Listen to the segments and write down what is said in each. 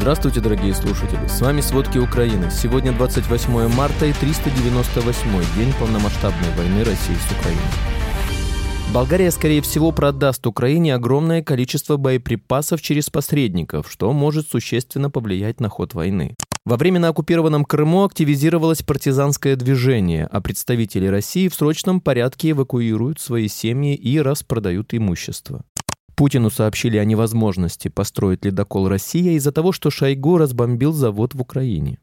Здравствуйте, дорогие слушатели! С вами «Сводки Украины». Сегодня 28 марта и 398 день полномасштабной войны России с Украиной. Болгария, скорее всего, продаст Украине огромное количество боеприпасов через посредников, что может существенно повлиять на ход войны. Во время на оккупированном Крыму активизировалось партизанское движение, а представители России в срочном порядке эвакуируют свои семьи и распродают имущество. Путину сообщили о невозможности построить ледокол «Россия» из-за того, что Шойгу разбомбил завод в Украине.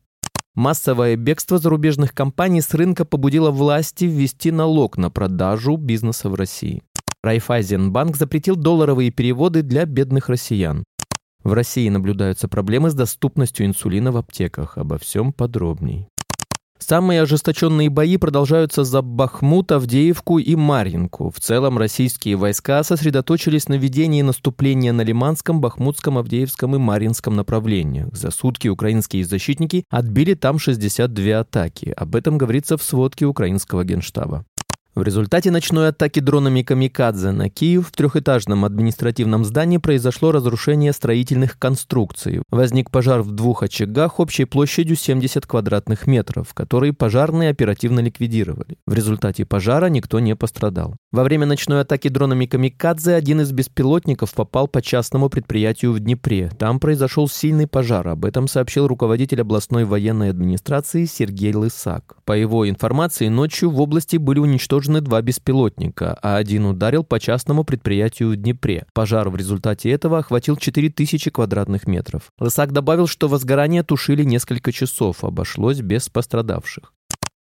Массовое бегство зарубежных компаний с рынка побудило власти ввести налог на продажу бизнеса в России. Райфайзенбанк запретил долларовые переводы для бедных россиян. В России наблюдаются проблемы с доступностью инсулина в аптеках. Обо всем подробней. Самые ожесточенные бои продолжаются за Бахмут, Авдеевку и Марьинку. В целом российские войска сосредоточились на ведении наступления на Лиманском, Бахмутском, Авдеевском и Марьинском направлениях. За сутки украинские защитники отбили там 62 атаки. Об этом говорится в сводке украинского генштаба. В результате ночной атаки дронами «Камикадзе» на Киев в трехэтажном административном здании произошло разрушение строительных конструкций. Возник пожар в двух очагах общей площадью 70 квадратных метров, которые пожарные оперативно ликвидировали. В результате пожара никто не пострадал. Во время ночной атаки дронами «Камикадзе» один из беспилотников попал по частному предприятию в Днепре. Там произошел сильный пожар. Об этом сообщил руководитель областной военной администрации Сергей Лысак. По его информации, ночью в области были уничтожены уничтожены два беспилотника, а один ударил по частному предприятию в Днепре. Пожар в результате этого охватил 4000 квадратных метров. Лысак добавил, что возгорание тушили несколько часов, обошлось без пострадавших.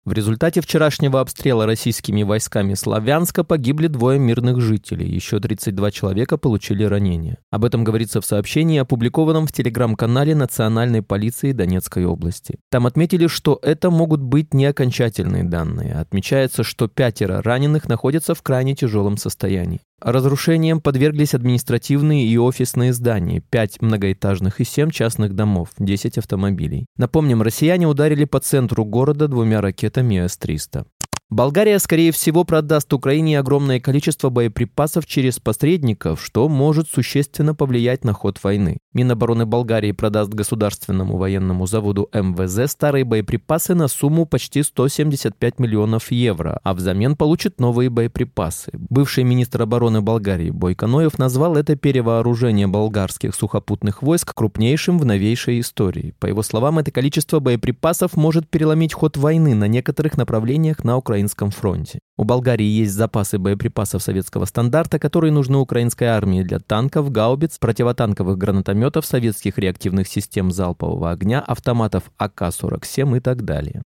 В результате вчерашнего обстрела российскими войсками Славянска погибли двое мирных жителей, еще 32 человека получили ранения. Об этом говорится в сообщении, опубликованном в телеграм-канале Национальной полиции Донецкой области. Там отметили, что это могут быть не окончательные данные. Отмечается, что пятеро раненых находятся в крайне тяжелом состоянии. Разрушением подверглись административные и офисные здания, 5 многоэтажных и 7 частных домов, 10 автомобилей. Напомним, россияне ударили по центру города двумя ракетами С-300. Болгария, скорее всего, продаст Украине огромное количество боеприпасов через посредников, что может существенно повлиять на ход войны. Минобороны Болгарии продаст государственному военному заводу МВЗ старые боеприпасы на сумму почти 175 миллионов евро, а взамен получит новые боеприпасы. Бывший министр обороны Болгарии Бойко назвал это перевооружение болгарских сухопутных войск крупнейшим в новейшей истории. По его словам, это количество боеприпасов может переломить ход войны на некоторых направлениях на Украине украинском фронте. У Болгарии есть запасы боеприпасов советского стандарта, которые нужны украинской армии для танков, гаубиц, противотанковых гранатометов, советских реактивных систем залпового огня, автоматов АК-47 и так далее.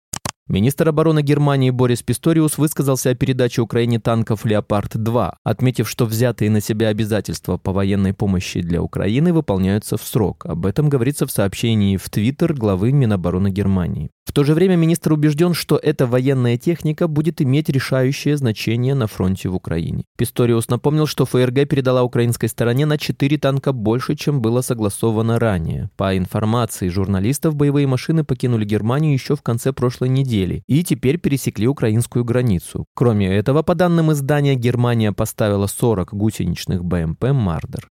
Министр обороны Германии Борис Писториус высказался о передаче Украине танков «Леопард-2», отметив, что взятые на себя обязательства по военной помощи для Украины выполняются в срок. Об этом говорится в сообщении в Твиттер главы Минобороны Германии. В то же время министр убежден, что эта военная техника будет иметь решающее значение на фронте в Украине. Писториус напомнил, что ФРГ передала украинской стороне на 4 танка больше, чем было согласовано ранее. По информации журналистов, боевые машины покинули Германию еще в конце прошлой недели и теперь пересекли украинскую границу. Кроме этого, по данным издания, Германия поставила 40 гусеничных БМП «Мардер».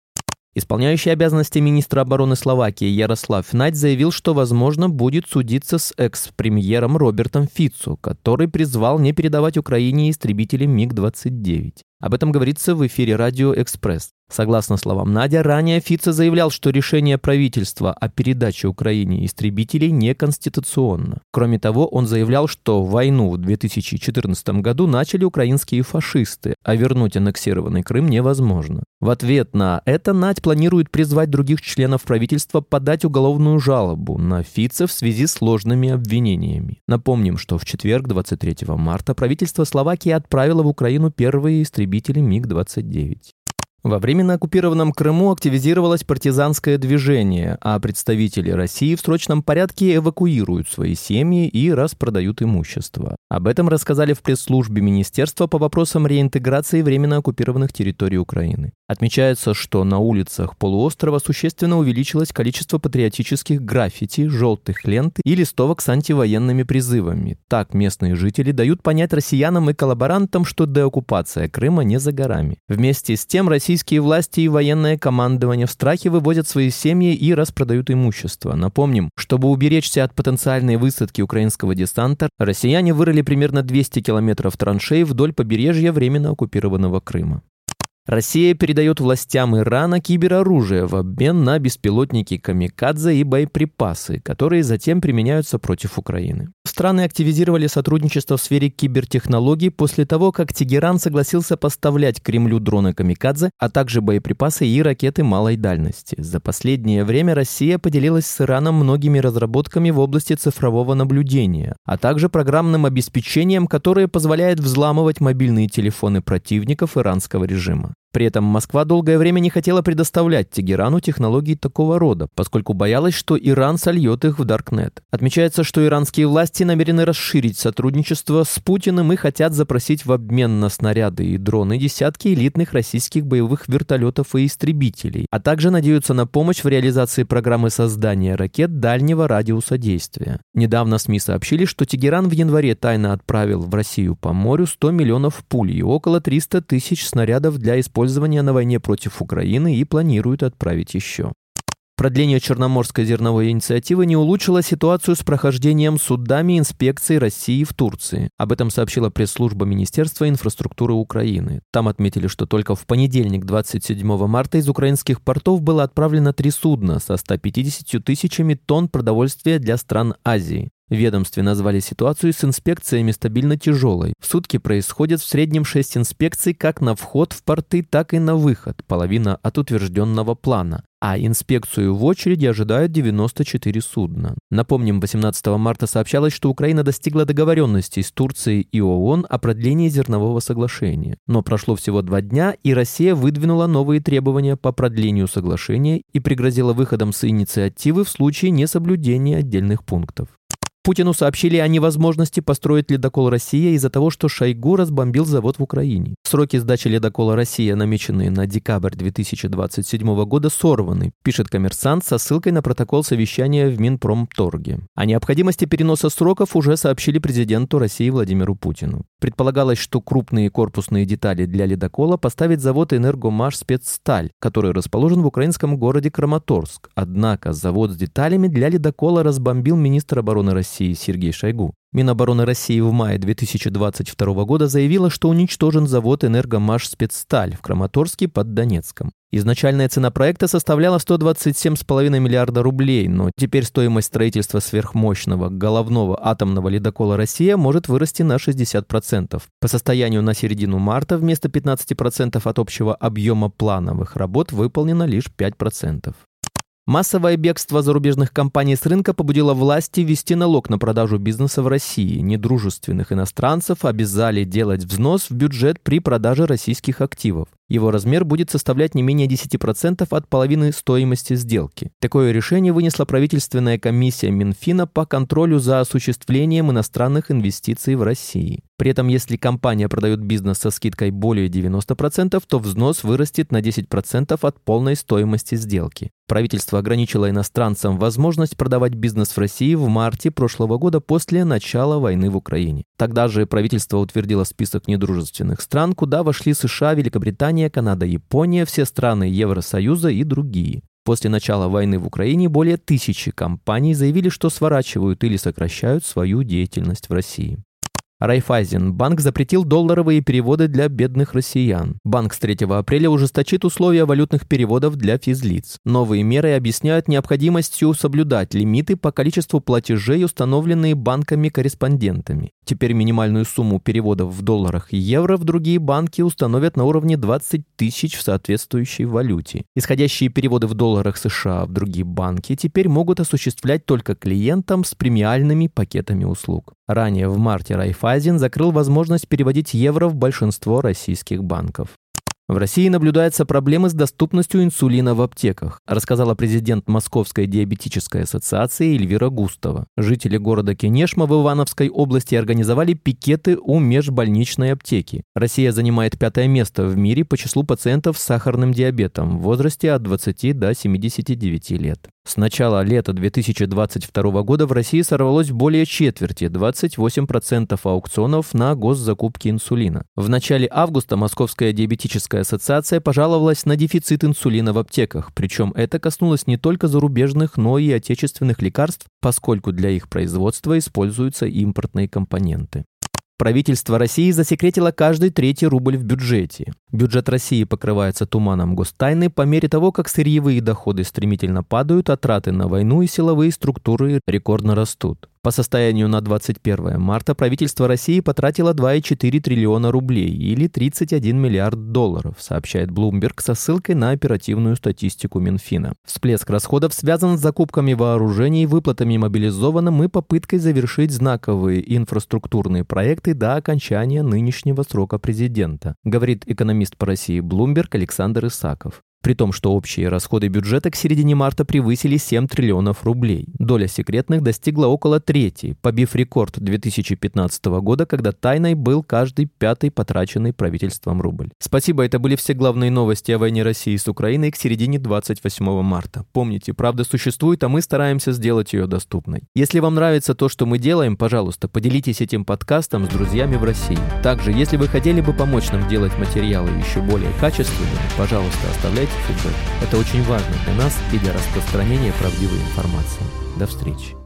Исполняющий обязанности министра обороны Словакии Ярослав Надь заявил, что, возможно, будет судиться с экс-премьером Робертом Фицу, который призвал не передавать Украине истребители МиГ-29. Об этом говорится в эфире «Радио Экспресс». Согласно словам Надя, ранее Фице заявлял, что решение правительства о передаче Украине истребителей неконституционно. Кроме того, он заявлял, что войну в 2014 году начали украинские фашисты, а вернуть аннексированный Крым невозможно. В ответ на это Надь планирует призвать других членов правительства подать уголовную жалобу на Фице в связи с сложными обвинениями. Напомним, что в четверг, 23 марта, правительство Словакии отправило в Украину первые истребители МиГ-29. Во время на оккупированном Крыму активизировалось партизанское движение, а представители России в срочном порядке эвакуируют свои семьи и распродают имущество. Об этом рассказали в пресс-службе Министерства по вопросам реинтеграции временно оккупированных территорий Украины. Отмечается, что на улицах полуострова существенно увеличилось количество патриотических граффити, желтых лент и листовок с антивоенными призывами. Так местные жители дают понять россиянам и коллаборантам, что деоккупация Крыма не за горами. Вместе с тем Россия российские власти и военное командование в страхе выводят свои семьи и распродают имущество. Напомним, чтобы уберечься от потенциальной высадки украинского десанта, россияне вырыли примерно 200 километров траншей вдоль побережья временно оккупированного Крыма. Россия передает властям Ирана кибероружие в обмен на беспилотники «Камикадзе» и боеприпасы, которые затем применяются против Украины. Страны активизировали сотрудничество в сфере кибертехнологий после того, как Тегеран согласился поставлять Кремлю дроны «Камикадзе», а также боеприпасы и ракеты малой дальности. За последнее время Россия поделилась с Ираном многими разработками в области цифрового наблюдения, а также программным обеспечением, которое позволяет взламывать мобильные телефоны противников иранского режима. При этом Москва долгое время не хотела предоставлять Тегерану технологии такого рода, поскольку боялась, что Иран сольет их в Даркнет. Отмечается, что иранские власти намерены расширить сотрудничество с Путиным и хотят запросить в обмен на снаряды и дроны десятки элитных российских боевых вертолетов и истребителей, а также надеются на помощь в реализации программы создания ракет дальнего радиуса действия. Недавно СМИ сообщили, что Тегеран в январе тайно отправил в Россию по морю 100 миллионов пуль и около 300 тысяч снарядов для использования использования на войне против Украины и планируют отправить еще. Продление Черноморской зерновой инициативы не улучшило ситуацию с прохождением судами инспекции России в Турции. Об этом сообщила пресс-служба Министерства инфраструктуры Украины. Там отметили, что только в понедельник, 27 марта, из украинских портов было отправлено три судна со 150 тысячами тонн продовольствия для стран Азии. Ведомстве назвали ситуацию с инспекциями стабильно тяжелой. В сутки происходит в среднем 6 инспекций как на вход в порты, так и на выход, половина от утвержденного плана. А инспекцию в очереди ожидают 94 судна. Напомним, 18 марта сообщалось, что Украина достигла договоренности с Турцией и ООН о продлении зернового соглашения. Но прошло всего два дня, и Россия выдвинула новые требования по продлению соглашения и пригрозила выходом с инициативы в случае несоблюдения отдельных пунктов. Путину сообщили о невозможности построить ледокол «Россия» из-за того, что Шойгу разбомбил завод в Украине. Сроки сдачи ледокола «Россия», намеченные на декабрь 2027 года, сорваны, пишет коммерсант со ссылкой на протокол совещания в Минпромторге. О необходимости переноса сроков уже сообщили президенту России Владимиру Путину. Предполагалось, что крупные корпусные детали для ледокола поставит завод «Энергомаш Спецсталь», который расположен в украинском городе Краматорск. Однако завод с деталями для ледокола разбомбил министр обороны России России Сергей Шойгу. Минобороны России в мае 2022 года заявила, что уничтожен завод «Энергомаш Спецсталь» в Краматорске под Донецком. Изначальная цена проекта составляла 127,5 миллиарда рублей, но теперь стоимость строительства сверхмощного головного атомного ледокола «Россия» может вырасти на 60%. По состоянию на середину марта вместо 15% от общего объема плановых работ выполнено лишь 5%. Массовое бегство зарубежных компаний с рынка побудило власти ввести налог на продажу бизнеса в России. Недружественных иностранцев обязали делать взнос в бюджет при продаже российских активов. Его размер будет составлять не менее 10% от половины стоимости сделки. Такое решение вынесла правительственная комиссия Минфина по контролю за осуществлением иностранных инвестиций в России. При этом, если компания продает бизнес со скидкой более 90%, то взнос вырастет на 10% от полной стоимости сделки. Правительство ограничило иностранцам возможность продавать бизнес в России в марте прошлого года после начала войны в Украине. Тогда же правительство утвердило список недружественных стран, куда вошли США, Великобритания, Канада, Япония, все страны Евросоюза и другие. После начала войны в Украине более тысячи компаний заявили, что сворачивают или сокращают свою деятельность в России. Райфайзен банк запретил долларовые переводы для бедных россиян. Банк с 3 апреля ужесточит условия валютных переводов для физлиц. Новые меры объясняют необходимостью соблюдать лимиты по количеству платежей, установленные банками-корреспондентами. Теперь минимальную сумму переводов в долларах и евро в другие банки установят на уровне 20 тысяч в соответствующей валюте. Исходящие переводы в долларах США в другие банки теперь могут осуществлять только клиентам с премиальными пакетами услуг. Ранее в марте Райфайзен закрыл возможность переводить евро в большинство российских банков. В России наблюдаются проблемы с доступностью инсулина в аптеках, рассказала президент Московской диабетической ассоциации Эльвира Густова. Жители города Кенешма в Ивановской области организовали пикеты у межбольничной аптеки. Россия занимает пятое место в мире по числу пациентов с сахарным диабетом в возрасте от 20 до 79 лет. С начала лета 2022 года в России сорвалось более четверти, 28% аукционов на госзакупки инсулина. В начале августа Московская диабетическая ассоциация пожаловалась на дефицит инсулина в аптеках, причем это коснулось не только зарубежных, но и отечественных лекарств, поскольку для их производства используются импортные компоненты. Правительство России засекретило каждый третий рубль в бюджете. Бюджет России покрывается туманом гостайны по мере того, как сырьевые доходы стремительно падают, а траты на войну и силовые структуры рекордно растут. По состоянию на 21 марта правительство России потратило 2,4 триллиона рублей или 31 миллиард долларов, сообщает Bloomberg со ссылкой на оперативную статистику Минфина. Всплеск расходов связан с закупками вооружений, выплатами мобилизованным и попыткой завершить знаковые инфраструктурные проекты до окончания нынешнего срока президента, говорит экономист по России Bloomberg Александр Исаков при том, что общие расходы бюджета к середине марта превысили 7 триллионов рублей. Доля секретных достигла около трети, побив рекорд 2015 года, когда тайной был каждый пятый потраченный правительством рубль. Спасибо, это были все главные новости о войне России с Украиной к середине 28 марта. Помните, правда существует, а мы стараемся сделать ее доступной. Если вам нравится то, что мы делаем, пожалуйста, поделитесь этим подкастом с друзьями в России. Также, если вы хотели бы помочь нам делать материалы еще более качественными, пожалуйста, оставляйте фидбэк. Это очень важно для нас и для распространения правдивой информации. До встречи.